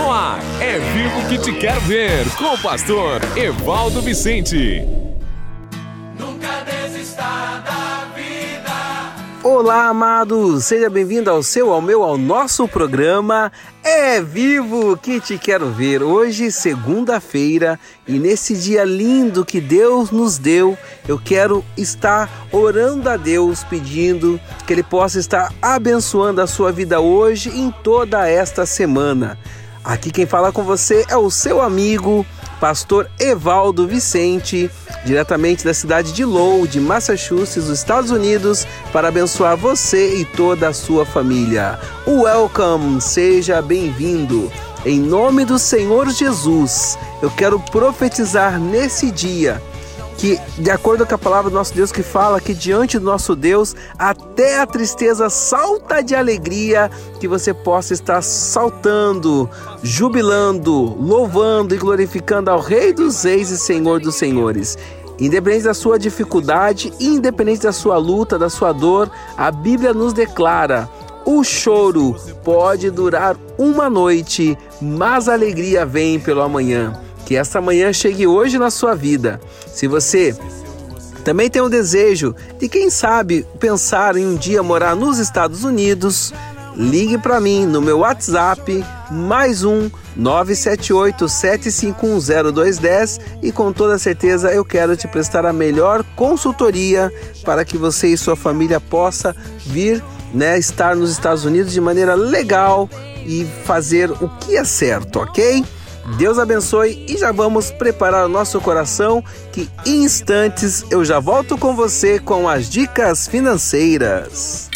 No ar, é vivo que te quero ver, com o pastor Evaldo Vicente. Nunca desista da vida. Olá, amados! Seja bem-vindo ao seu, ao meu, ao nosso programa É Vivo que te quero ver. Hoje, segunda-feira, e nesse dia lindo que Deus nos deu, eu quero estar orando a Deus, pedindo que Ele possa estar abençoando a sua vida hoje e em toda esta semana. Aqui quem fala com você é o seu amigo, pastor Evaldo Vicente, diretamente da cidade de Lowell, Massachusetts, nos Estados Unidos, para abençoar você e toda a sua família. Welcome, seja bem-vindo. Em nome do Senhor Jesus, eu quero profetizar nesse dia que, de acordo com a palavra do nosso Deus que fala que diante do nosso Deus até a tristeza salta de alegria, que você possa estar saltando, jubilando, louvando e glorificando ao Rei dos Reis e Senhor dos Senhores. Independente da sua dificuldade, independente da sua luta, da sua dor, a Bíblia nos declara: o choro pode durar uma noite, mas a alegria vem pelo amanhã. Que essa manhã chegue hoje na sua vida. Se você também tem o desejo de, quem sabe, pensar em um dia morar nos Estados Unidos, ligue para mim no meu WhatsApp, mais um 978-7510210 e com toda certeza eu quero te prestar a melhor consultoria para que você e sua família possa vir né, estar nos Estados Unidos de maneira legal e fazer o que é certo, ok? Deus abençoe e já vamos preparar o nosso coração que em instantes eu já volto com você com as dicas financeiras.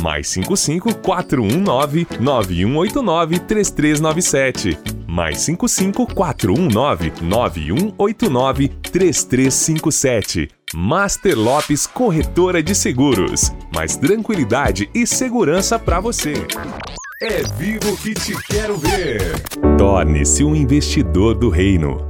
mais 55 419 9189 3397. Mais 55 419 9189 3357. Master Lopes Corretora de Seguros. Mais tranquilidade e segurança para você. É vivo que te quero ver. Torne-se um investidor do reino.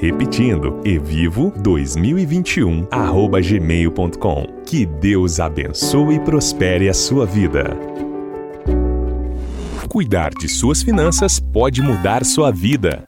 Repetindo, evivo2021@gmail.com. Que Deus abençoe e prospere a sua vida. Cuidar de suas finanças pode mudar sua vida.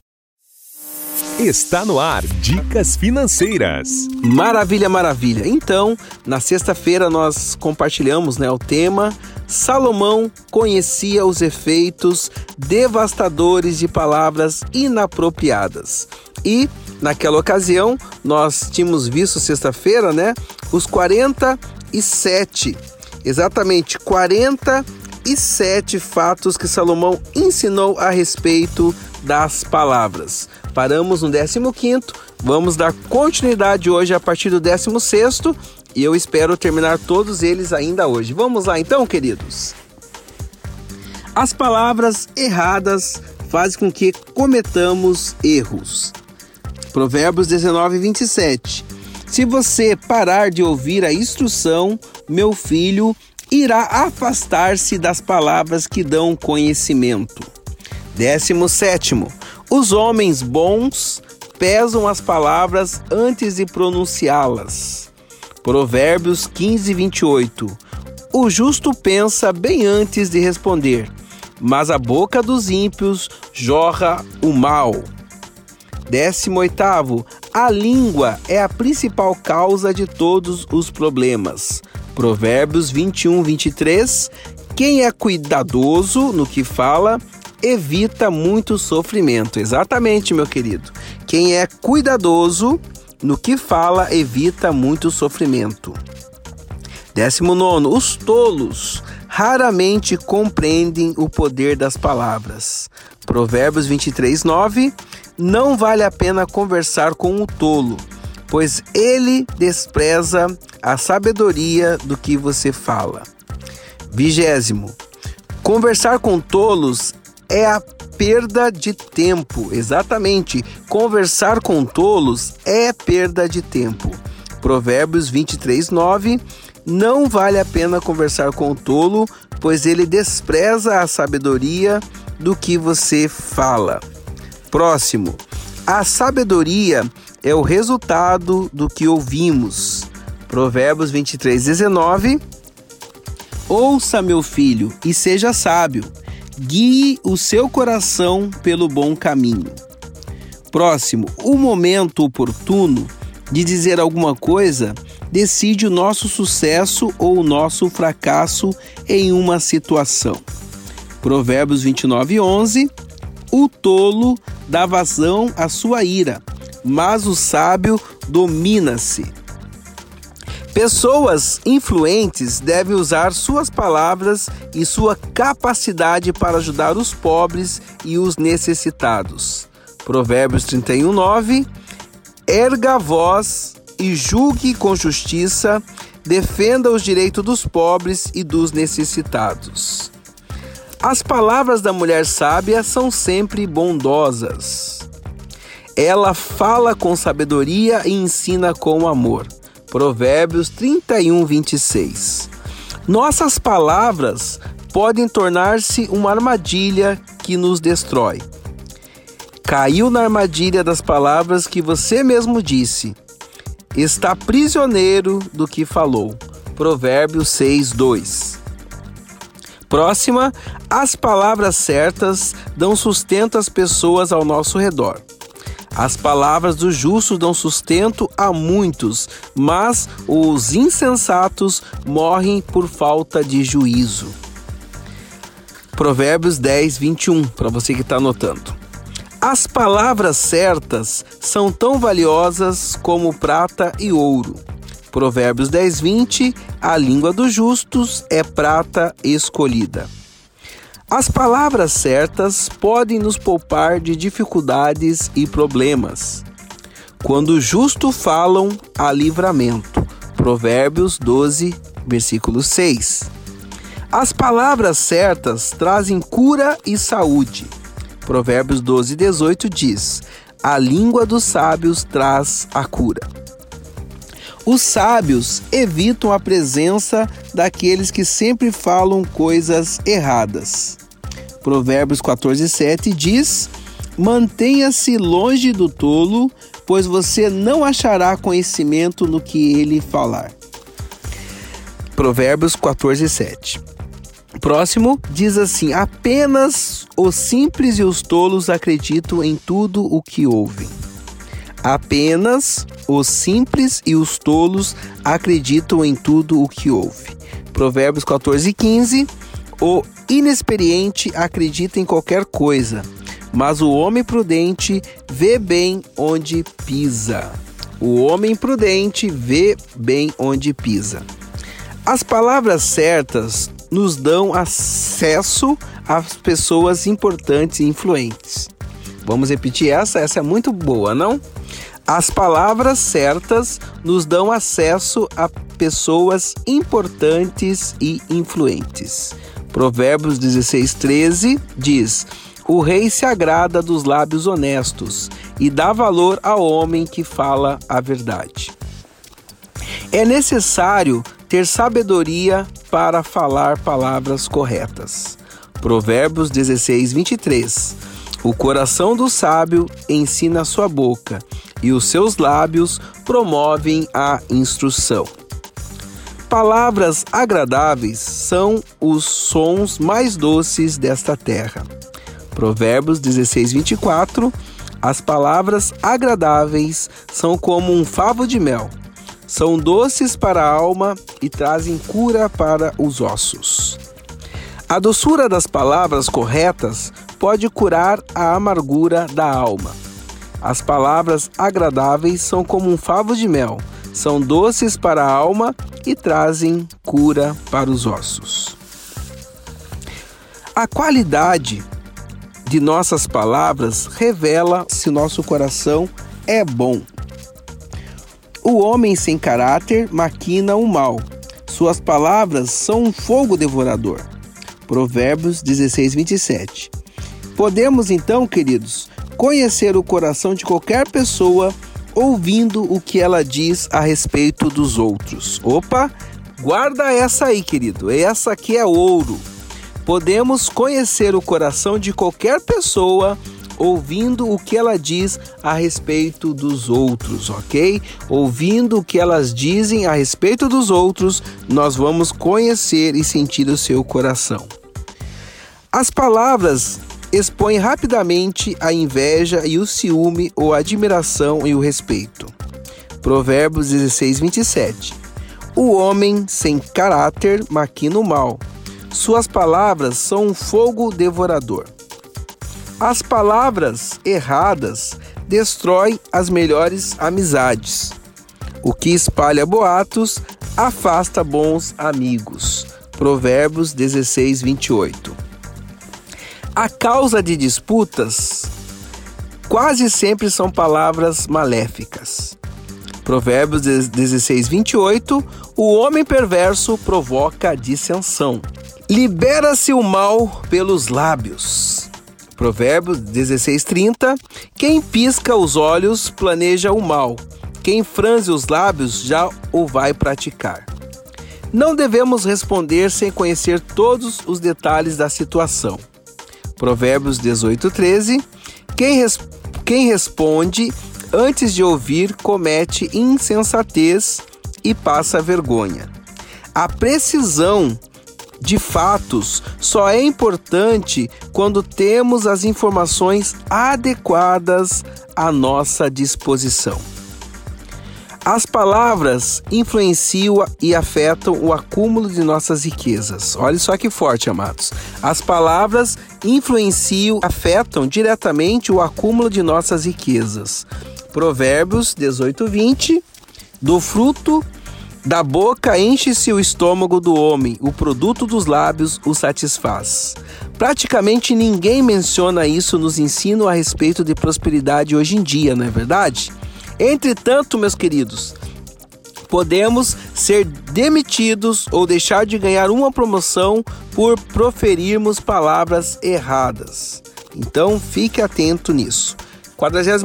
Está no ar Dicas Financeiras. Maravilha, maravilha. Então, na sexta-feira nós compartilhamos né, o tema Salomão conhecia os efeitos devastadores de palavras inapropriadas. E naquela ocasião nós tínhamos visto sexta-feira, né, os 47, exatamente 47 fatos que Salomão ensinou a respeito das palavras. Paramos no 15, vamos dar continuidade hoje a partir do 16 e eu espero terminar todos eles ainda hoje. Vamos lá então, queridos. As palavras erradas fazem com que cometamos erros. Provérbios 19, 27. Se você parar de ouvir a instrução, meu filho irá afastar-se das palavras que dão conhecimento. 17. Os homens bons pesam as palavras antes de pronunciá-las. Provérbios 15, 28. O justo pensa bem antes de responder, mas a boca dos ímpios jorra o mal. 18. A língua é a principal causa de todos os problemas. Provérbios 21, 23. Quem é cuidadoso no que fala evita muito sofrimento. Exatamente, meu querido. Quem é cuidadoso no que fala evita muito sofrimento. 19. Os tolos raramente compreendem o poder das palavras. Provérbios 23, 9. Não vale a pena conversar com o tolo, pois ele despreza a sabedoria do que você fala. Vigésimo. Conversar com tolos é a perda de tempo. Exatamente. Conversar com tolos é perda de tempo. Provérbios 23, 9. Não vale a pena conversar com o tolo, pois ele despreza a sabedoria do que você fala. Próximo. A sabedoria é o resultado do que ouvimos. Provérbios 23, 19. Ouça, meu filho, e seja sábio. Guie o seu coração pelo bom caminho. Próximo, o momento oportuno de dizer alguma coisa decide o nosso sucesso ou o nosso fracasso em uma situação. Provérbios 29, 11. O tolo dá vazão à sua ira, mas o sábio domina-se. Pessoas influentes devem usar suas palavras e sua capacidade para ajudar os pobres e os necessitados. Provérbios 31, 9. Erga a voz e julgue com justiça, defenda os direitos dos pobres e dos necessitados. As palavras da mulher sábia são sempre bondosas. Ela fala com sabedoria e ensina com amor. Provérbios 31, 26. Nossas palavras podem tornar-se uma armadilha que nos destrói. Caiu na armadilha das palavras que você mesmo disse. Está prisioneiro do que falou. Provérbios 6, 2. Próxima, as palavras certas dão sustento às pessoas ao nosso redor. As palavras do justo dão sustento a muitos, mas os insensatos morrem por falta de juízo. Provérbios 10, 21, para você que está anotando. As palavras certas são tão valiosas como prata e ouro. Provérbios 10, 20. A língua dos justos é prata escolhida. As palavras certas podem nos poupar de dificuldades e problemas. Quando justo falam, há livramento. Provérbios 12, versículo 6. As palavras certas trazem cura e saúde. Provérbios 12, 18 diz: A língua dos sábios traz a cura. Os sábios evitam a presença daqueles que sempre falam coisas erradas. Provérbios 14, 7 diz: Mantenha-se longe do tolo, pois você não achará conhecimento no que ele falar. Provérbios 14, 7. Próximo diz assim: Apenas os simples e os tolos acreditam em tudo o que ouvem. Apenas os simples e os tolos acreditam em tudo o que ouve. Provérbios 14 e 15. O inexperiente acredita em qualquer coisa, mas o homem prudente vê bem onde pisa. O homem prudente vê bem onde pisa. As palavras certas nos dão acesso às pessoas importantes e influentes. Vamos repetir essa? Essa é muito boa, não? As palavras certas nos dão acesso a pessoas importantes e influentes. Provérbios 16, 13 diz: O rei se agrada dos lábios honestos e dá valor ao homem que fala a verdade. É necessário ter sabedoria para falar palavras corretas. Provérbios 16, 23. O coração do sábio ensina sua boca, e os seus lábios promovem a instrução. Palavras agradáveis são os sons mais doces desta terra. Provérbios 16, 24. As palavras agradáveis são como um favo de mel. São doces para a alma e trazem cura para os ossos. A doçura das palavras corretas pode curar a amargura da alma. As palavras agradáveis são como um favo de mel, são doces para a alma e trazem cura para os ossos. A qualidade de nossas palavras revela se nosso coração é bom. O homem sem caráter maquina o mal. Suas palavras são um fogo devorador. Provérbios 16, 27. Podemos então, queridos, conhecer o coração de qualquer pessoa ouvindo o que ela diz a respeito dos outros. Opa, guarda essa aí, querido. Essa aqui é ouro. Podemos conhecer o coração de qualquer pessoa ouvindo o que ela diz a respeito dos outros, ok? Ouvindo o que elas dizem a respeito dos outros, nós vamos conhecer e sentir o seu coração. As palavras expõem rapidamente a inveja e o ciúme ou a admiração e o respeito. Provérbios 16, 27. O homem sem caráter maquina o mal suas palavras são um fogo devorador. As palavras erradas destroem as melhores amizades. O que espalha boatos afasta bons amigos. Provérbios 16, 28. A causa de disputas quase sempre são palavras maléficas. Provérbios 16, 28. O homem perverso provoca dissensão. Libera-se o mal pelos lábios. Provérbios 16:30. Quem pisca os olhos planeja o mal. Quem franze os lábios já o vai praticar. Não devemos responder sem conhecer todos os detalhes da situação. Provérbios 18:13. Quem, res quem responde antes de ouvir comete insensatez e passa vergonha. A precisão de fatos só é importante quando temos as informações adequadas à nossa disposição. As palavras influenciam e afetam o acúmulo de nossas riquezas. Olha só que forte, amados. As palavras influenciam, afetam diretamente o acúmulo de nossas riquezas. Provérbios 18, 20. Do fruto da boca enche-se o estômago do homem, o produto dos lábios o satisfaz. Praticamente ninguém menciona isso nos ensinos a respeito de prosperidade hoje em dia, não é verdade? Entretanto, meus queridos, podemos ser demitidos ou deixar de ganhar uma promoção por proferirmos palavras erradas. Então, fique atento nisso. 43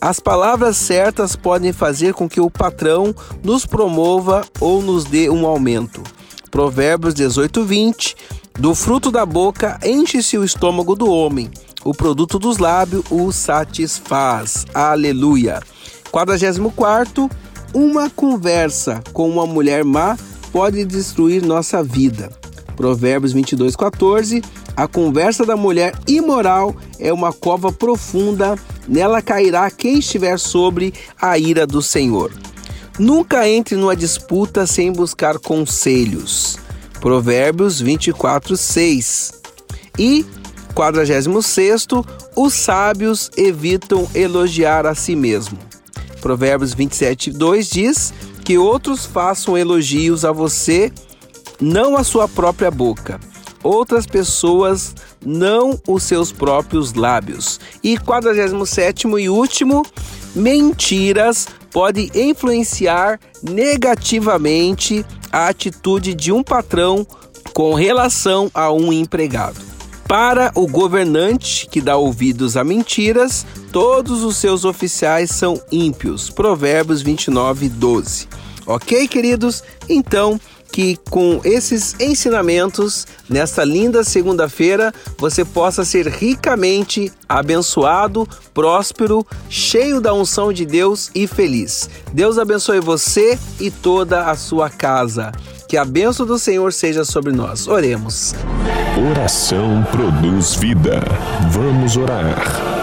as palavras certas podem fazer com que o patrão nos promova ou nos dê um aumento. Provérbios 18, 20. Do fruto da boca enche-se o estômago do homem, o produto dos lábios o satisfaz. Aleluia. 44. Uma conversa com uma mulher má pode destruir nossa vida. Provérbios 22, 14. A conversa da mulher imoral é uma cova profunda nela cairá quem estiver sobre a ira do Senhor. Nunca entre numa disputa sem buscar conselhos. Provérbios 24, 6. E 46. Os sábios evitam elogiar a si mesmo. Provérbios 27, 2 diz que outros façam elogios a você, não a sua própria boca outras pessoas, não os seus próprios lábios. E 47 e último, mentiras pode influenciar negativamente a atitude de um patrão com relação a um empregado. Para o governante que dá ouvidos a mentiras, todos os seus oficiais são ímpios. Provérbios 29, 12. Ok, queridos? Então, que com esses ensinamentos, nesta linda segunda-feira, você possa ser ricamente abençoado, próspero, cheio da unção de Deus e feliz. Deus abençoe você e toda a sua casa. Que a bênção do Senhor seja sobre nós. Oremos. Oração produz vida. Vamos orar.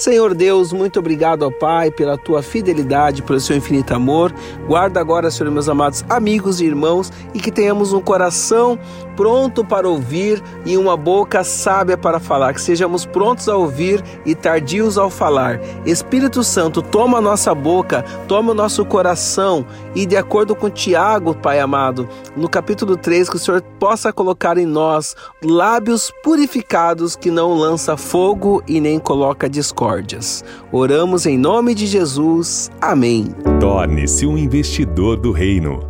Senhor Deus, muito obrigado, ó Pai, pela tua fidelidade, pelo seu infinito amor. Guarda agora, Senhor, meus amados amigos e irmãos, e que tenhamos um coração pronto para ouvir e uma boca sábia para falar, que sejamos prontos a ouvir e tardios ao falar. Espírito Santo, toma a nossa boca, toma o nosso coração e de acordo com Tiago, Pai amado, no capítulo 3, que o Senhor possa colocar em nós lábios purificados que não lança fogo e nem coloca discórdias. Oramos em nome de Jesus. Amém. Torne-se um investidor do reino.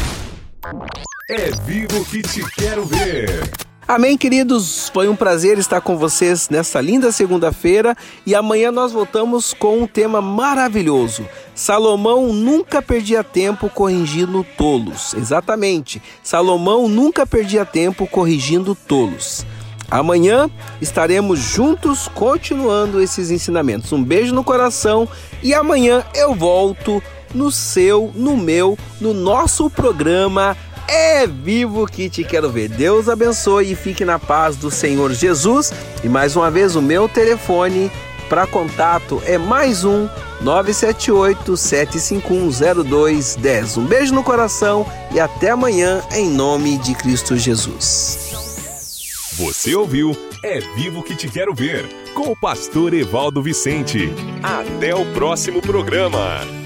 É vivo que te quero ver. Amém, queridos. Foi um prazer estar com vocês nesta linda segunda-feira e amanhã nós voltamos com um tema maravilhoso. Salomão nunca perdia tempo corrigindo tolos. Exatamente. Salomão nunca perdia tempo corrigindo tolos. Amanhã estaremos juntos continuando esses ensinamentos. Um beijo no coração e amanhã eu volto no seu, no meu, no nosso programa É Vivo que te quero ver. Deus abençoe e fique na paz do Senhor Jesus. E mais uma vez o meu telefone para contato é mais um 978 751 0210. Um beijo no coração e até amanhã em nome de Cristo Jesus. Você ouviu É Vivo que te quero ver com o pastor Evaldo Vicente. Até o próximo programa.